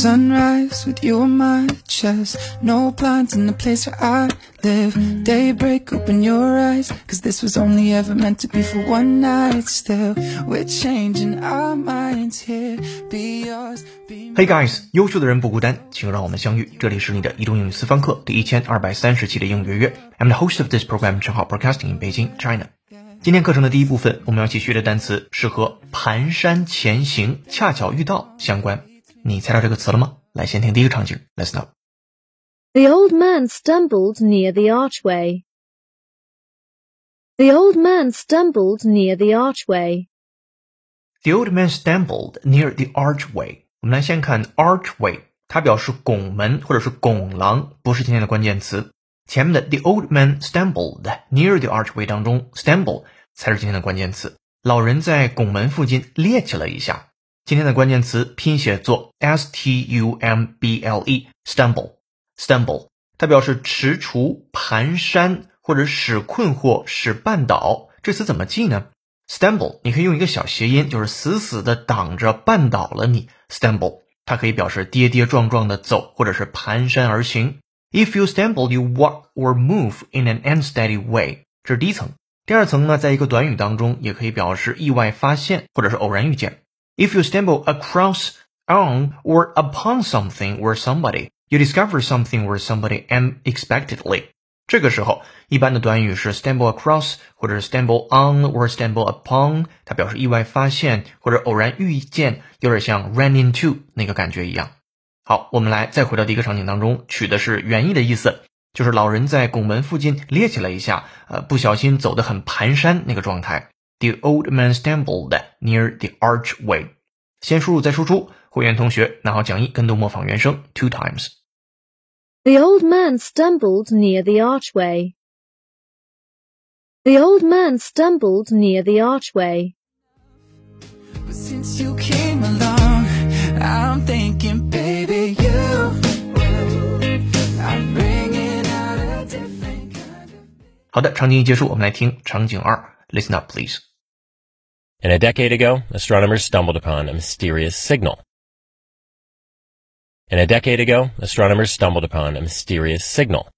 Sunrise with you on my chest. No plans in the place where I live. Daybreak, open your eyes. Cause this was only ever meant to be for one night. Still, we're changing our minds here. Be yours, be Hey guys，优秀的人不孤单，请让我们相遇。这里是你的移动英语私房课第一千二百三十期的英语月。I'm the host of this program，正好 broadcasting in Beijing, China。今天课程的第一部分，我们要一起学的单词是和蹒跚前行、恰巧遇到相关。你猜到这个词了吗？来，先听第一个场景，Let's know。 The old man stumbled near the archway. The old man stumbled near the archway. The old man stumbled near the archway。我们来先看 archway，它表示拱门或者是拱廊，不是今天的关键词。前面的 the old man stumbled near the archway 当中，stumble 才是今天的关键词。老人在拱门附近趔趄了一下。 今天的关键词拼写作 s t u m b l e，stumble stumble，它表示踟蹰、蹒跚或者使困惑、使绊倒。这词怎么记呢？stumble 你可以用一个小谐音，就是死死的挡着、绊倒了你。stumble 它可以表示跌跌撞撞的走，或者是蹒跚而行。If you stumble, you walk or move in an unsteady way。这是第一层。第二层呢，在一个短语当中，也可以表示意外发现或者是偶然遇见。If you stumble across on or upon something or somebody, you discover something or somebody unexpectedly。这个时候，一般的短语是 stumble across 或者是 stumble on or stumble upon，它表示意外发现或者偶然遇见，有点像 run into 那个感觉一样。好，我们来再回到第一个场景当中，取的是原意的意思，就是老人在拱门附近趔趄了一下，呃，不小心走得很蹒跚那个状态。The old man stumbled near the archway。先输入再输出，会员同学拿好讲义，跟读模仿原声 two times。 The old man stumbled near the archway. The old man stumbled near the archway. But since you came along, I'm thinking, baby, you. I'm bringing out a different kind of. 好的，场景一结束，我们来听场景二，Listen up, please。 And a decade ago, astronomers stumbled upon a mysterious signal. And a decade ago, astronomers stumbled upon a mysterious signal.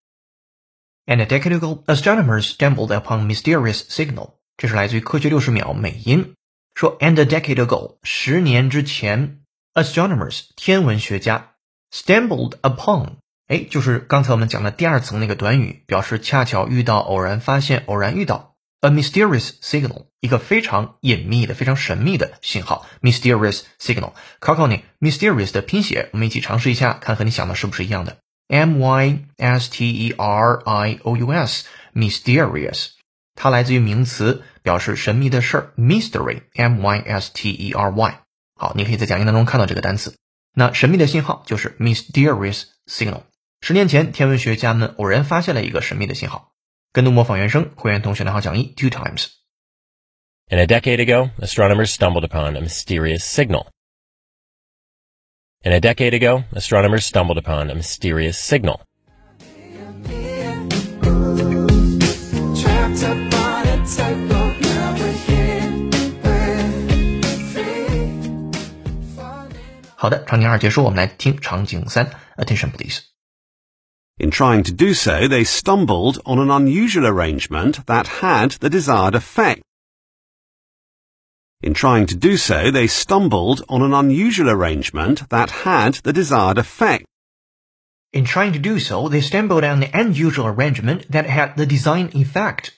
And a decade ago, astronomers stumbled upon mysterious signal。这是来自于科学六十秒美音。说 and a decade ago，十年之前，astronomers 天文学家 stumbled upon，哎，就是刚才我们讲的第二层那个短语，表示恰巧遇到、偶然发现、偶然遇到。 A mysterious signal，一个非常隐秘的、非常神秘的信号。Mysterious signal，考考你，mysterious 的拼写，我们一起尝试一下，看和你想的是不是一样的。M Y S T E R I O U S，mysterious，它来自于名词，表示神秘的事儿，mystery，M Y S T E R Y。好，你可以在讲义当中看到这个单词。那神秘的信号就是 mysterious signal。十年前，天文学家们偶然发现了一个神秘的信号。跟读模仿原声，会员同学拿好讲义 two times。 And a decade ago, astronomers stumbled upon a mysterious signal. And a decade ago, astronomers stumbled upon a mysterious signal. Trapped up on a tightrope, now we're here, we're free. 好的，场景二结束，我们来听场景三。Attention please。 In trying to do so, they stumbled on an unusual arrangement that had the desired effect. In trying to do so, they stumbled on an unusual arrangement that had the desired effect. In trying to do so, they stumbled on the unusual arrangement that had the design effect.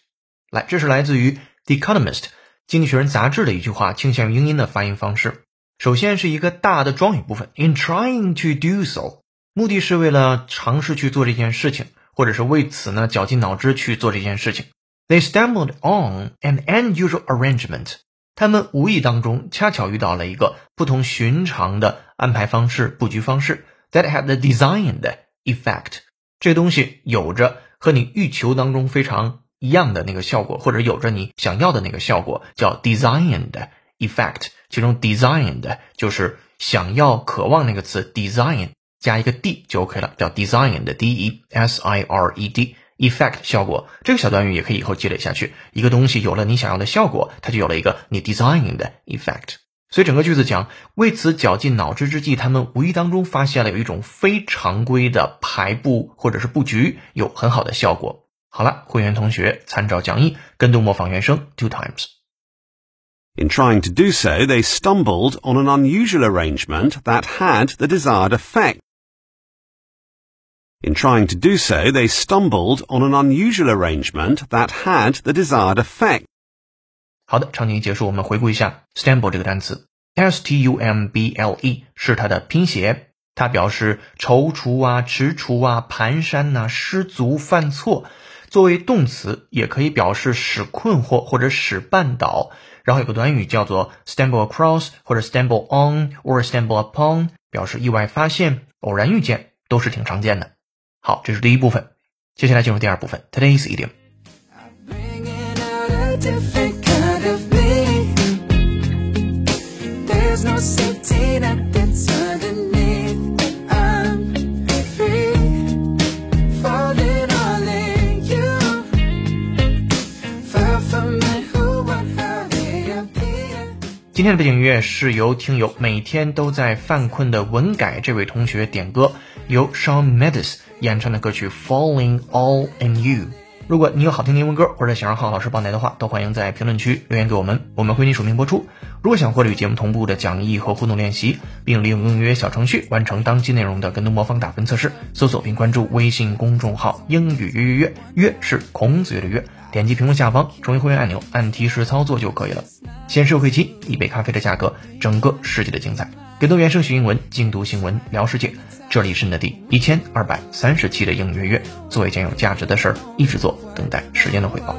来，这是来自于《The Economist》经济学人杂志的一句话，倾向于英音的发音方式。首先是一个大的庄语部分，in trying to do so， 目的是为了尝试去做这件事情，或者是为此呢绞尽脑汁去做这件事情。They stumbled on an unusual arrangement。他们无意当中恰巧遇到了一个不同寻常的安排方式、布局方式，that had the designed effect。这东西有着和你欲求当中非常一样的那个效果，或者有着你想要的那个效果，叫 designed effect。其中 designed 就是想要、渴望那个词 design 加一个 d 就 OK 了，叫 designed，d e s i r e d。effect 效果这个小短语也可以以后积累下去。一个东西有了你想要的效果，它就有了一个你 design 的 effect。所以整个句子讲，为此绞尽脑汁之际，他们无意当中发现了有一种非常规的排布或者是布局，有很好的效果。好了，会员同学参照讲义跟读模仿原声 two times。In trying to do so, they stumbled on an unusual arrangement that had the desired effect. In trying to do so, they stumbled on an unusual arrangement that had the desired effect. 好的，场景结束，我们回顾一下 stumble 这个单词，s t u m b l e 是它的拼写，它表示踌躇啊、踟蹰啊、蹒跚呐、失足、犯错。作为动词，也可以表示使困惑或者使绊倒。然后有个短语叫做 stumble across 或者 stumble on or stumble upon，表示意外发现、偶然遇见，都是挺常见的。好，这是第一部分，接下来进入第二部分，Today's idiom。今天的背景音乐是由听友每天都在犯困的文改这位同学点歌，由 Shawn Mendes 演唱的歌曲《Falling All in You》。如果你有好听的英文歌，或者想让浩老师帮来的话，都欢迎在评论区留言给我们，我们会你署名播出。如果想获得与节目同步的讲义和互动练习，并利用英语小程序完成当期内容的跟读模仿打分测试，搜索并关注微信公众号“英语约约约”，约是孔子约的约。点击屏幕下方成为会员按钮，按提示操作就可以了。先收会期，一杯咖啡的价格，整个世界的精彩。跟读原声学英文，精读新闻聊世界。这里是你的第一千二百三十期的英语约约，做一件有价值的事儿，一直做，等待时间的回报。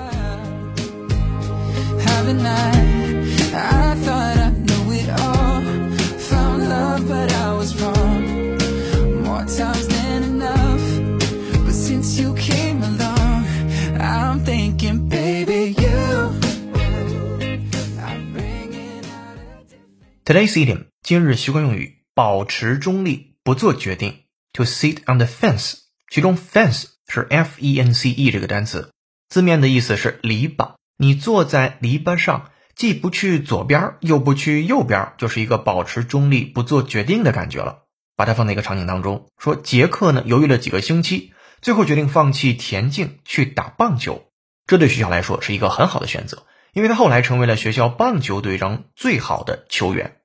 Today's idiom 今日习惯用语，保持中立，不做决定。To sit on the fence，其中 fence 是 f e n c e 这个单词，字面的意思是篱笆。你坐在篱笆上，既不去左边，又不去右边，就是一个保持中立、不做决定的感觉了。把它放在一个场景当中，说杰克呢犹豫了几个星期，最后决定放弃田径去打棒球。这对学校来说是一个很好的选择。因为他后来成为了学校棒球队中最好的球员。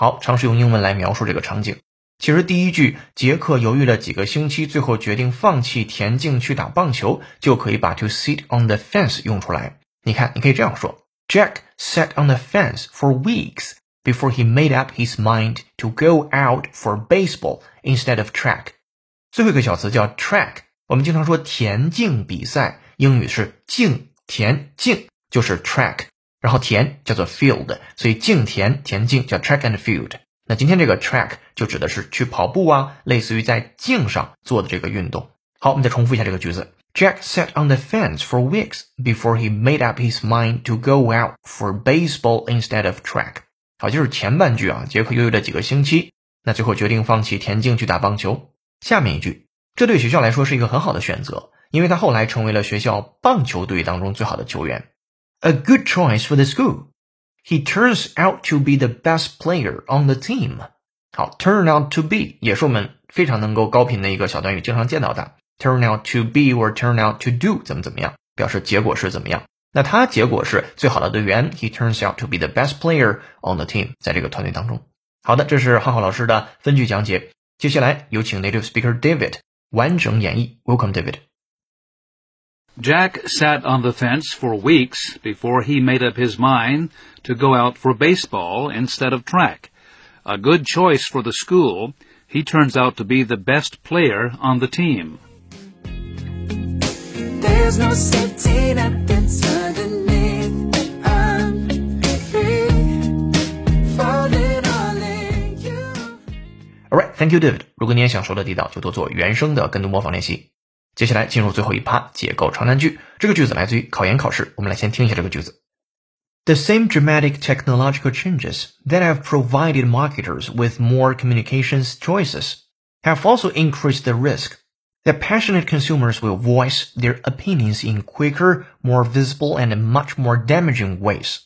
好，尝试用英文来描述这个场景。其实第一句杰克犹豫了几个星期，最后决定放弃田径去打棒球，就可以把 to sit on the fence 用出来。你看，你可以这样说：Jack sat on the fence for weeks before he made up his mind to go out for baseball instead of track。最后一个小词叫 track，我们经常说田径比赛，英语是竞田径。就是 track，然后田叫做 field，所以竞田田径叫 track and field。那今天这个 track 就指的是去跑步啊，类似于在径上做的这个运动。好，我们再重复一下这个句子：Jack sat on the fence for weeks before he made up his mind to go out for baseball instead of track。好，就是前半句啊，杰克犹豫了几个星期，那最后决定放弃田径去打棒球。下面一句，这对学校来说是一个很好的选择，因为他后来成为了学校棒球队当中最好的球员。a good choice for the school. He turns out to be the best player on the team. 好，turn out to be 也是我们非常能够高频的一个小短语，经常见到的。turn out to be or turn out to do 怎么怎么样，表示结果是怎么样。那他结果是最好的队员，He turns out to be the best player on the team，在这个团队当中。好的，这是浩浩老师的分句讲解。接下来有请 native speaker David 完整演绎。Welcome, David. Jack sat on the fence for weeks before he made up his mind to go out for baseball instead of track. A good choice for the school. He turns out to be the best player on the team. There's no safety net that's underneath. I'm free, falling all in you. Alright, thank you, David. 如果你也想说的地道，就多做原声的跟读模仿练习。 接下来进入最后一趴，解构长难句。这个句子来自于考研考试，我们来先听一下这个句子。The same dramatic technological changes that have provided marketers with more communications choices have also increased the risk that passionate consumers will voice their opinions in quicker, more visible, and much more damaging ways.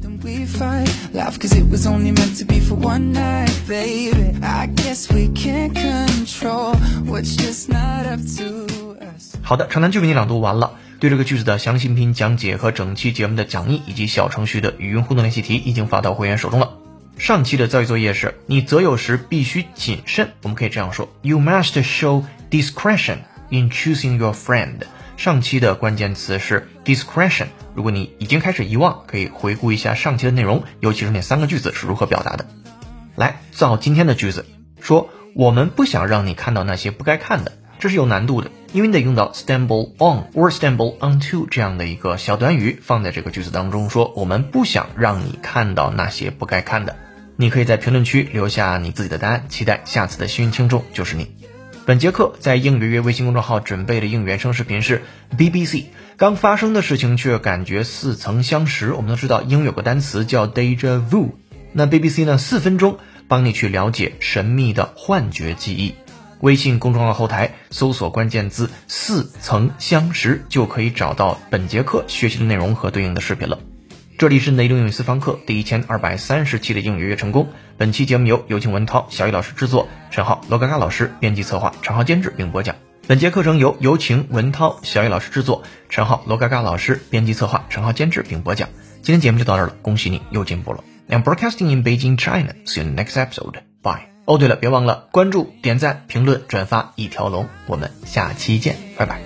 Then we fight. Laugh cause it was only meant to be for one night, baby. I guess we can't control what's just not up to us. 好的，长难句为你朗读完了。对这个句子的详细音频讲解和整期节目的讲义以及小程序的语音互动练习题已经发到会员手中了。上期的造句作业是你择友时必须谨慎，我们可以这样说：You must show discretion in choosing your friend。上期的关键词是 discretion。如果你已经开始遗忘，可以回顾一下上期的内容，尤其是那三个句子是如何表达的。来造今天的句子，说我们不想让你看到那些不该看的。这是有难度的，因为你得用到 stumble on or stumble onto 这样的一个小短语放在这个句子当中，说我们不想让你看到那些不该看的。你可以在评论区留下你自己的答案，期待下次的幸运听众就是你。本节课在应约约微信公众号准备的应援声视频是 BBC 刚发生的事情却感觉似曾相识。我们都知道英语有个单词叫 deja vu，那 BBC 呢四分钟帮你去了解神秘的幻觉记忆。微信公众号后台搜索关键字“似曾相识”，就可以找到本节课学习的内容和对应的视频了。这里是雷东英语私房课第一千二百三十期的英语月成功。本期节目由有请文涛、小雨老师制作，陈浩、罗嘎嘎老师编辑策划，陈浩监制并播讲。本节课程由有请文涛、小雨老师制作，陈浩、罗嘎嘎老师编辑策划，陈浩监制并播讲。今天节目就到这儿了，恭喜你又进步了。I'm broadcasting in Beijing, China. See you in the next episode. Bye. 哦，对了，别忘了关注、点赞、评论、转发一条龙，我们下期见，拜拜。